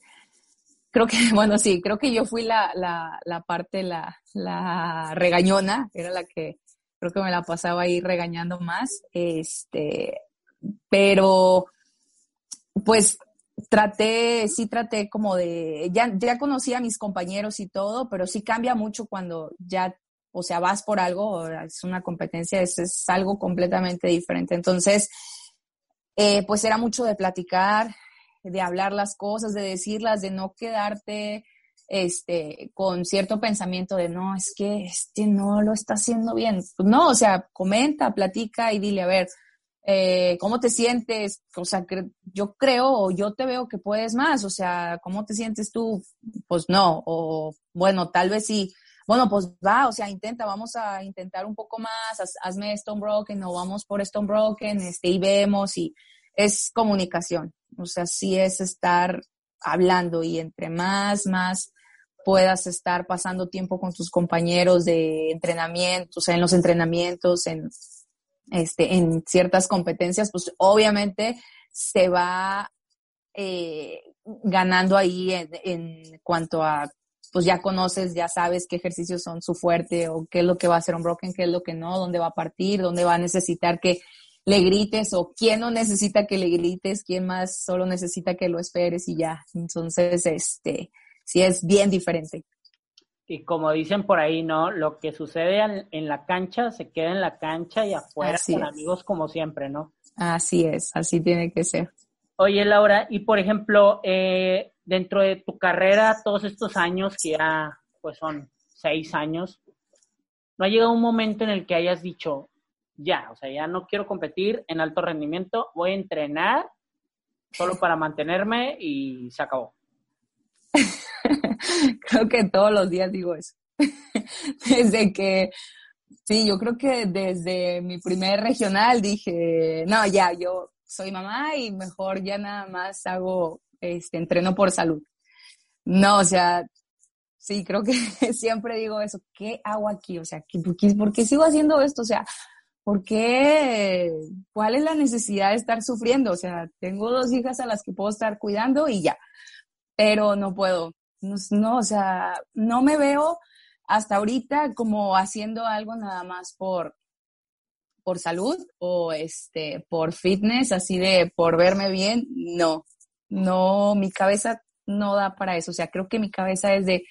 creo que, [laughs] bueno, sí, creo que yo fui la, la, la parte, la, la regañona, era la que creo que me la pasaba ahí regañando más, este, pero pues traté, sí traté como de, ya, ya conocí a mis compañeros y todo, pero sí cambia mucho cuando ya, o sea, vas por algo, es una competencia, es, es algo completamente diferente. Entonces, eh, pues era mucho de platicar, de hablar las cosas, de decirlas, de no quedarte este, con cierto pensamiento de no, es que este no lo está haciendo bien. Pues no, o sea, comenta, platica y dile, a ver, eh, ¿cómo te sientes? O sea, yo creo o yo te veo que puedes más, o sea, ¿cómo te sientes tú? Pues no, o bueno, tal vez sí. Bueno, pues va, o sea, intenta, vamos a intentar un poco más, hazme Stone Broken o vamos por Stone Broken, este, y vemos y es comunicación. O sea, sí es estar hablando y entre más, más puedas estar pasando tiempo con tus compañeros de entrenamiento, o sea, en los entrenamientos, en, este, en ciertas competencias, pues obviamente se va eh, ganando ahí en, en, cuanto a, pues ya conoces, ya sabes qué ejercicios son su fuerte o qué es lo que va a hacer un broken, qué es lo que no, dónde va a partir, dónde va a necesitar que le grites o quién no necesita que le grites, quién más solo necesita que lo esperes y ya. Entonces, este, sí es bien diferente. Y como dicen por ahí, ¿no? Lo que sucede en la cancha se queda en la cancha y afuera con amigos como siempre, ¿no? Así es, así tiene que ser. Oye, Laura, y por ejemplo, eh, dentro de tu carrera, todos estos años, que ya pues son seis años, ¿no ha llegado un momento en el que hayas dicho, ya, o sea, ya no quiero competir en alto rendimiento, voy a entrenar solo para mantenerme y se acabó? [laughs] creo que todos los días digo eso. [laughs] desde que, sí, yo creo que desde mi primer regional dije, no, ya, yo soy mamá y mejor ya nada más hago, este, entreno por salud. No, o sea, sí, creo que [laughs] siempre digo eso, ¿qué hago aquí? O sea, ¿por qué, sigo haciendo esto? O sea, ¿por qué? ¿Cuál es la necesidad de estar sufriendo? O sea, tengo dos hijas a las que puedo estar cuidando y ya, pero no puedo. No, o sea, no me veo hasta ahorita como haciendo algo nada más por, por salud o este, por fitness, así de por verme bien. No, no, mi cabeza no da para eso. O sea, creo que mi cabeza es de,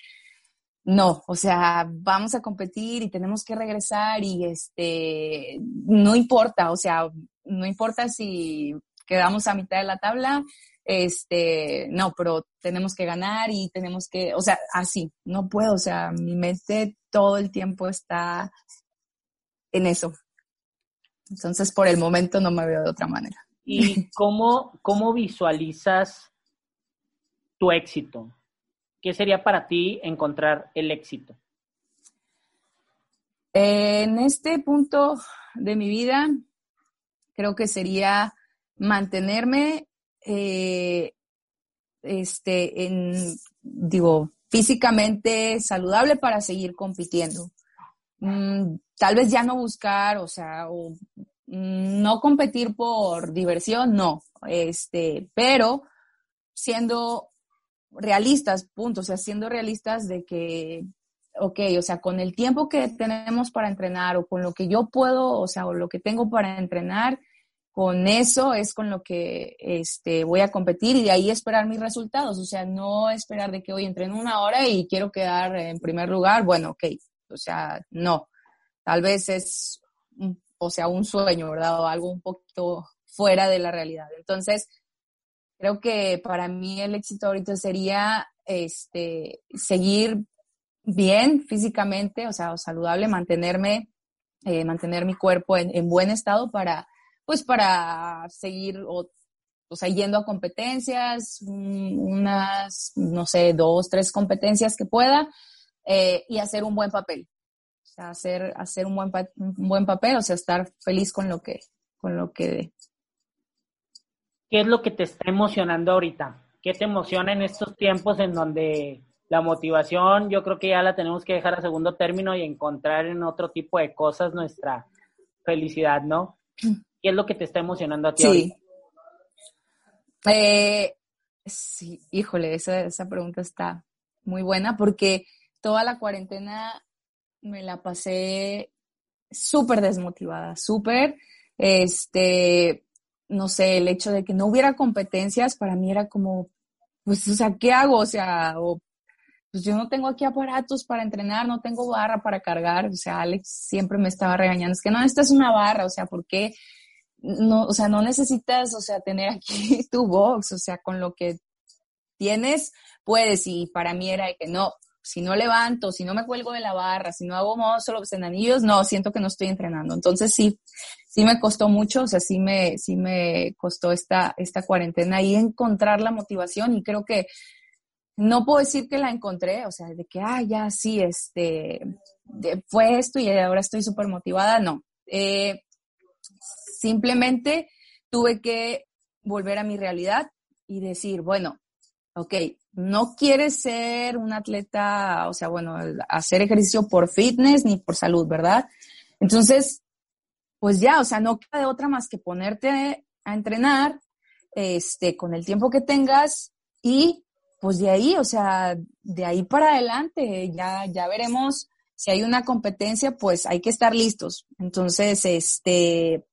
no, o sea, vamos a competir y tenemos que regresar y este, no importa, o sea, no importa si quedamos a mitad de la tabla, este, no, pero tenemos que ganar y tenemos que, o sea, así, no puedo, o sea, mi mente todo el tiempo está en eso. Entonces, por el momento no me veo de otra manera. ¿Y cómo, cómo visualizas tu éxito? ¿Qué sería para ti encontrar el éxito? En este punto de mi vida, creo que sería mantenerme eh, este, en, digo, físicamente saludable para seguir compitiendo. Mm, tal vez ya no buscar, o sea, mm, no competir por diversión, no, este, pero siendo realistas, punto, o sea, siendo realistas de que, ok, o sea, con el tiempo que tenemos para entrenar o con lo que yo puedo, o sea, o lo que tengo para entrenar, con eso es con lo que este, voy a competir y de ahí esperar mis resultados. O sea, no esperar de que hoy en una hora y quiero quedar en primer lugar. Bueno, ok. O sea, no. Tal vez es, o sea, un sueño, ¿verdad? O algo un poquito fuera de la realidad. Entonces, creo que para mí el éxito ahorita sería este, seguir bien físicamente, o sea, saludable, mantenerme, eh, mantener mi cuerpo en buen estado para pues para seguir o, sea, yendo a competencias, unas, no sé, dos, tres competencias que pueda eh, y hacer un buen papel. O sea, hacer, hacer un, buen, un buen papel, o sea, estar feliz con lo que, con lo que ¿Qué es lo que te está emocionando ahorita? ¿Qué te emociona en estos tiempos en donde la motivación yo creo que ya la tenemos que dejar a segundo término y encontrar en otro tipo de cosas nuestra felicidad, ¿no? ¿Qué es lo que te está emocionando a ti? Sí. Eh, sí, híjole, esa, esa pregunta está muy buena porque toda la cuarentena me la pasé súper desmotivada, súper, este, no sé, el hecho de que no hubiera competencias para mí era como, pues, o sea, ¿qué hago? O sea, o, pues yo no tengo aquí aparatos para entrenar, no tengo barra para cargar, o sea, Alex siempre me estaba regañando, es que no, esta es una barra, o sea, ¿por qué? no, o sea, no necesitas, o sea, tener aquí [laughs] tu box, o sea, con lo que tienes, puedes, y para mí era que no, si no levanto, si no me cuelgo de la barra, si no hago solo en anillos, no, siento que no estoy entrenando. Entonces sí, sí me costó mucho, o sea, sí me, sí me costó esta, esta cuarentena y encontrar la motivación y creo que no puedo decir que la encontré, o sea, de que, ah, ya sí, este, fue esto y ahora estoy súper motivada, no. Eh, Simplemente tuve que volver a mi realidad, y decir, bueno, ok, no quieres ser un atleta, o sea, bueno, hacer ejercicio por fitness ni por salud, ¿verdad? Entonces, pues ya, o sea, no queda de otra más que ponerte a entrenar, este, con el tiempo que tengas y pues de ahí, o sea, de ahí para adelante, ya, ya veremos si hay una competencia, pues hay que estar listos. Entonces, este,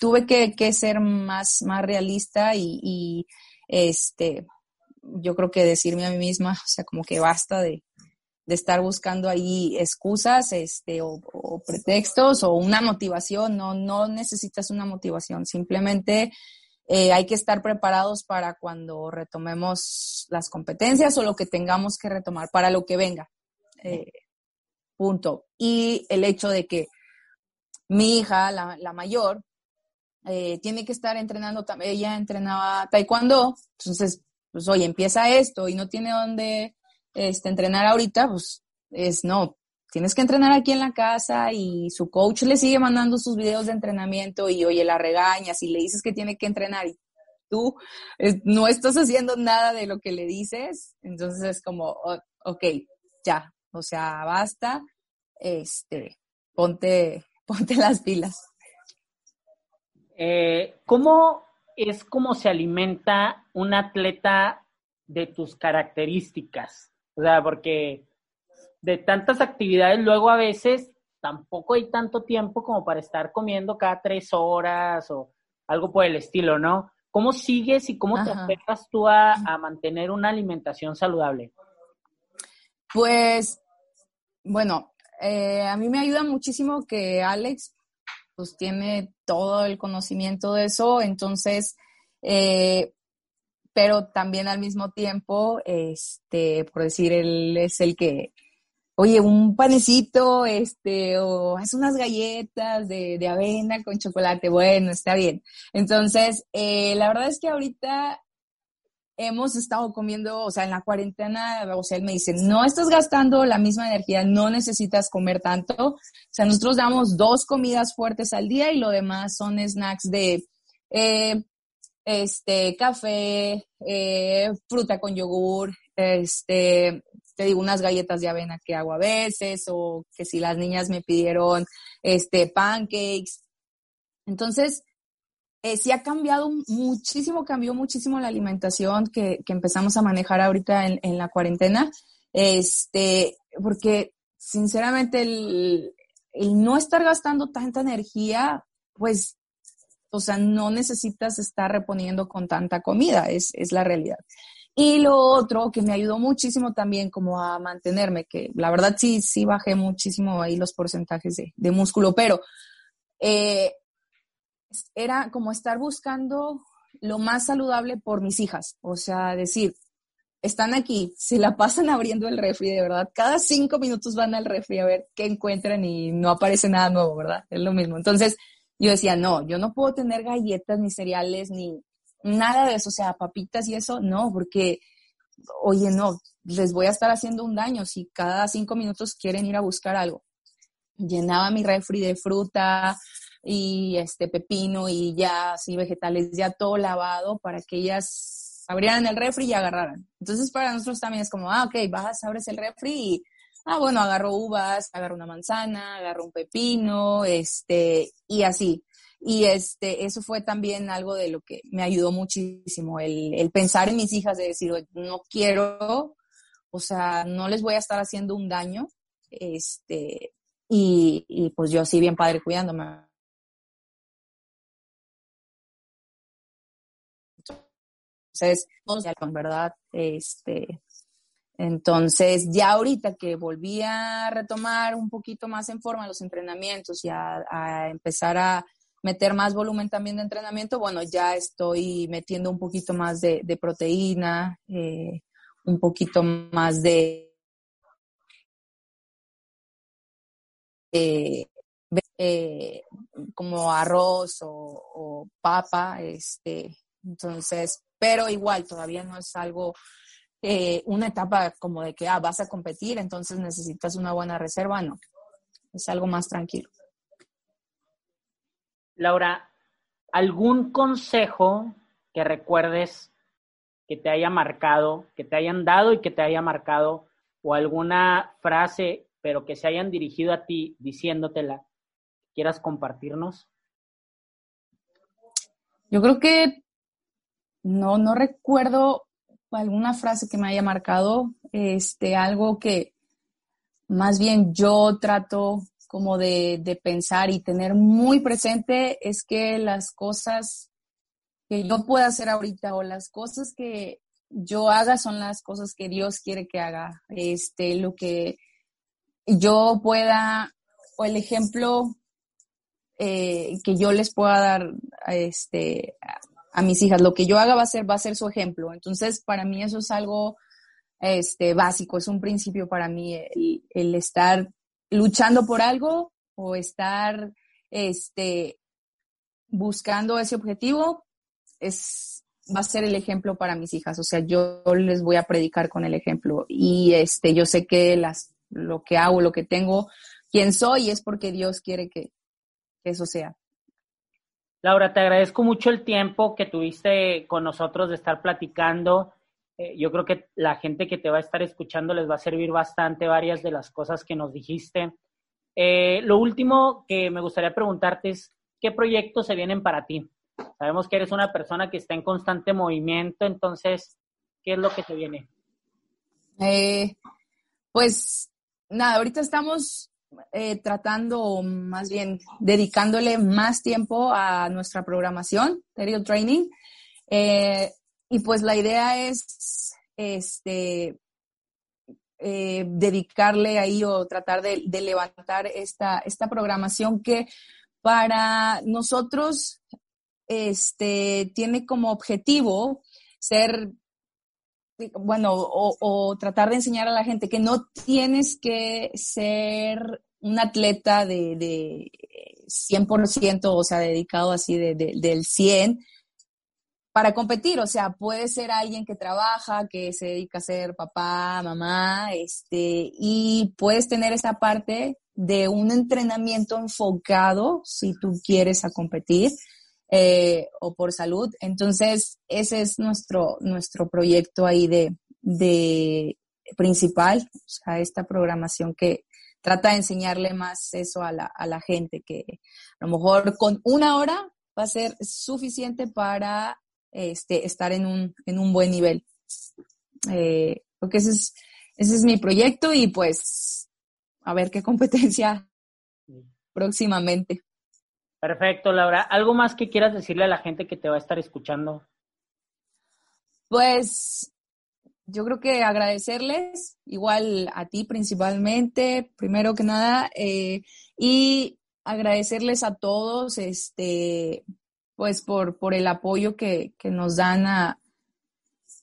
tuve que, ser más, más realista y, y, este, yo creo que decirme a mí misma, o sea, como que basta de, de estar buscando ahí excusas, este, o, o, pretextos o una motivación. No, no necesitas una motivación, simplemente eh, hay que estar preparados para cuando retomemos las competencias o lo que tengamos que retomar, para lo que venga. Eh, punto. Y el hecho de que mi hija, la, la mayor, eh, tiene que estar entrenando, ella entrenaba taekwondo, entonces, pues oye, empieza esto y no tiene dónde este, entrenar ahorita, pues es no, tienes que entrenar aquí en la casa y su coach le sigue mandando sus videos de entrenamiento y oye, la regañas y le dices que tiene que entrenar y tú no estás haciendo nada de lo que le dices, entonces es como, ok, ya, o sea, basta, este, ponte, [laughs] ponte las pilas. Eh, ¿Cómo es como se alimenta un atleta de tus características? O sea, porque de tantas actividades, luego a veces tampoco hay tanto tiempo como para estar comiendo cada tres horas o algo por el estilo, ¿no? ¿Cómo sigues y cómo te acercas tú a, mantener una alimentación saludable? Pues, bueno, eh, a mí me ayuda muchísimo que Alex pues tiene todo el conocimiento de eso, entonces, eh, pero también al mismo tiempo, este, por decir, él es el que oye, un panecito, este, o haz unas galletas de, de avena con chocolate, bueno, está bien. Entonces, eh, la verdad es que ahorita hemos estado comiendo, o sea, en la cuarentena, o sea, él me dice, no estás gastando la misma energía, no necesitas comer tanto. O sea, nosotros damos dos comidas fuertes al día y lo demás son snacks de, eh, este, café, eh, fruta con yogur, este, te digo, unas galletas de avena que hago a veces, o que si las niñas me pidieron este pancakes. Entonces, eh, sí ha cambiado muchísimo, cambió muchísimo la alimentación que, que empezamos a manejar ahorita en, en, la cuarentena. Este, porque sinceramente el, el no estar gastando tanta energía, pues, o sea, no necesitas estar reponiendo con tanta comida, es, es la realidad. Y lo otro que me ayudó muchísimo también como a mantenerme, que la verdad sí, sí bajé muchísimo ahí los porcentajes de, de músculo, pero eh, era como estar buscando lo más saludable por mis hijas. O sea, decir, están aquí, se la pasan abriendo el refri, de verdad. Cada cinco minutos van al refri a ver qué encuentran y no aparece nada nuevo, ¿verdad? Es lo mismo. Entonces, yo decía, no, yo no puedo tener galletas, ni cereales, ni, nada de eso, o sea, papitas y eso, no, porque, oye, no, les voy a estar haciendo un daño si cada cinco minutos quieren ir a buscar algo. Llenaba mi refri de fruta y este pepino y ya así vegetales, ya todo lavado para que ellas abrieran el refri y agarraran. Entonces para nosotros también es como, ah, ok, vas, abres el refri y, ah, bueno, agarro uvas, agarro una manzana, agarro un pepino, este, y así. Y este, eso fue también algo de lo que me ayudó muchísimo, el, el pensar en mis hijas, de decir, no quiero, o sea, no les voy a estar haciendo un daño, este, y, y pues yo así bien padre cuidándome. Entonces, verdad, este, entonces, ya ahorita que volví a retomar un poquito más en forma los entrenamientos y a, empezar a, meter más volumen también de entrenamiento, bueno, ya estoy metiendo un poquito más de, de proteína, eh, un poquito más de... Eh, eh, como arroz o, o, papa, este, entonces, pero igual todavía no es algo, eh, una etapa como de que ah, vas a competir, entonces necesitas una buena reserva, no, es algo más tranquilo. Laura, ¿algún consejo que recuerdes que te haya marcado, que te hayan dado y que te haya marcado, o alguna frase, pero que se hayan dirigido a ti diciéndotela, quieras compartirnos? Yo creo que no, no recuerdo alguna frase que me haya marcado, este, algo que más bien yo trato como de, de pensar y tener muy presente es que las cosas que yo pueda hacer ahorita o las cosas que yo haga son las cosas que Dios quiere que haga. Este, lo que yo pueda, o el ejemplo eh, que yo les pueda dar este, a, mis hijas, lo que yo haga va a ser, va a ser su ejemplo. Entonces, para mí eso es algo este, básico, es un principio para mí, el, estar luchando por algo o estar este, buscando ese objetivo es, va a ser el ejemplo para mis hijas. O sea, yo les voy a predicar con el ejemplo. Y este, yo sé que las, lo que hago, lo que tengo, quién soy, es porque Dios quiere que, eso sea. Laura, te agradezco mucho el tiempo que tuviste con nosotros de estar platicando. Eh, yo creo que la gente que te va a estar escuchando les va a servir bastante varias de las cosas que nos dijiste. Eh, lo último que me gustaría preguntarte es, ¿qué proyectos se vienen para ti? Sabemos que eres una persona que está en constante movimiento, entonces, ¿qué es lo que te viene? Eh, pues nada, ahorita estamos eh, tratando, más bien dedicándole más tiempo a nuestra programación, Stereo Training. Eh, y pues la idea es este, dedicarle ahí o tratar de, de, levantar esta, esta programación que para nosotros este, tiene como objetivo ser, bueno, o, tratar de enseñar a la gente que no tienes que ser un atleta de, de 100%, o sea, dedicado así de, del 100 para competir, o sea, puede ser alguien que trabaja, que se dedica a ser papá, mamá, este, y puedes tener esa parte de un entrenamiento enfocado si tú quieres a competir, eh, o por salud. Entonces, ese es nuestro, nuestro proyecto ahí de, de principal, o sea, esta programación que trata de enseñarle más eso a la, a la gente, que a lo mejor con una hora va a ser suficiente para este, estar en un, en un buen nivel. Eh, porque ese es, ese es mi proyecto y pues a ver qué competencia próximamente. Perfecto, Laura. ¿Algo más que quieras decirle a la gente que te va a estar escuchando? Pues yo creo que agradecerles, igual a ti principalmente, primero que nada, eh, y agradecerles a todos, este, pues por, por el apoyo que, que nos dan a,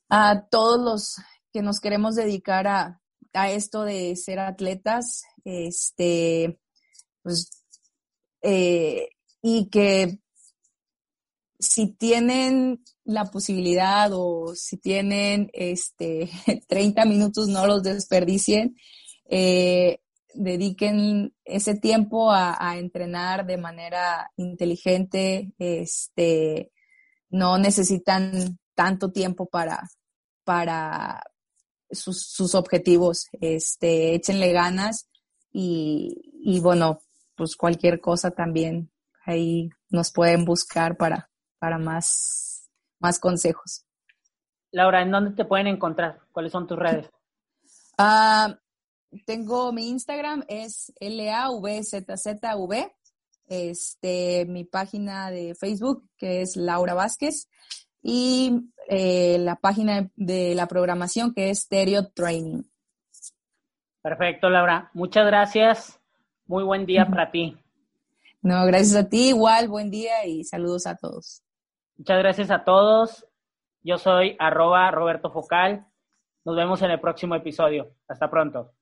a todos los que nos queremos dedicar a, a esto de ser atletas, este, pues eh, y que si tienen la posibilidad o si tienen este [laughs] 30 minutos no los desperdicien, eh, dediquen ese tiempo a, entrenar de manera inteligente, este, no necesitan tanto tiempo para, para sus, sus objetivos, este, échenle ganas y, y bueno, pues cualquier cosa también ahí nos pueden buscar para, para más, más consejos. Laura, ¿en dónde te pueden encontrar? ¿Cuáles son tus redes? Ah, tengo mi Instagram, es LAVZZV. Este, mi página de Facebook, que es Laura Vázquez, y eh, la página de la programación, que es Stereo Training. Perfecto, Laura. Muchas gracias. Muy buen día para ti. No, gracias a ti, igual, buen día y saludos a todos. Muchas gracias a todos. Yo soy arroba Roberto Focal. Nos vemos en el próximo episodio. Hasta pronto.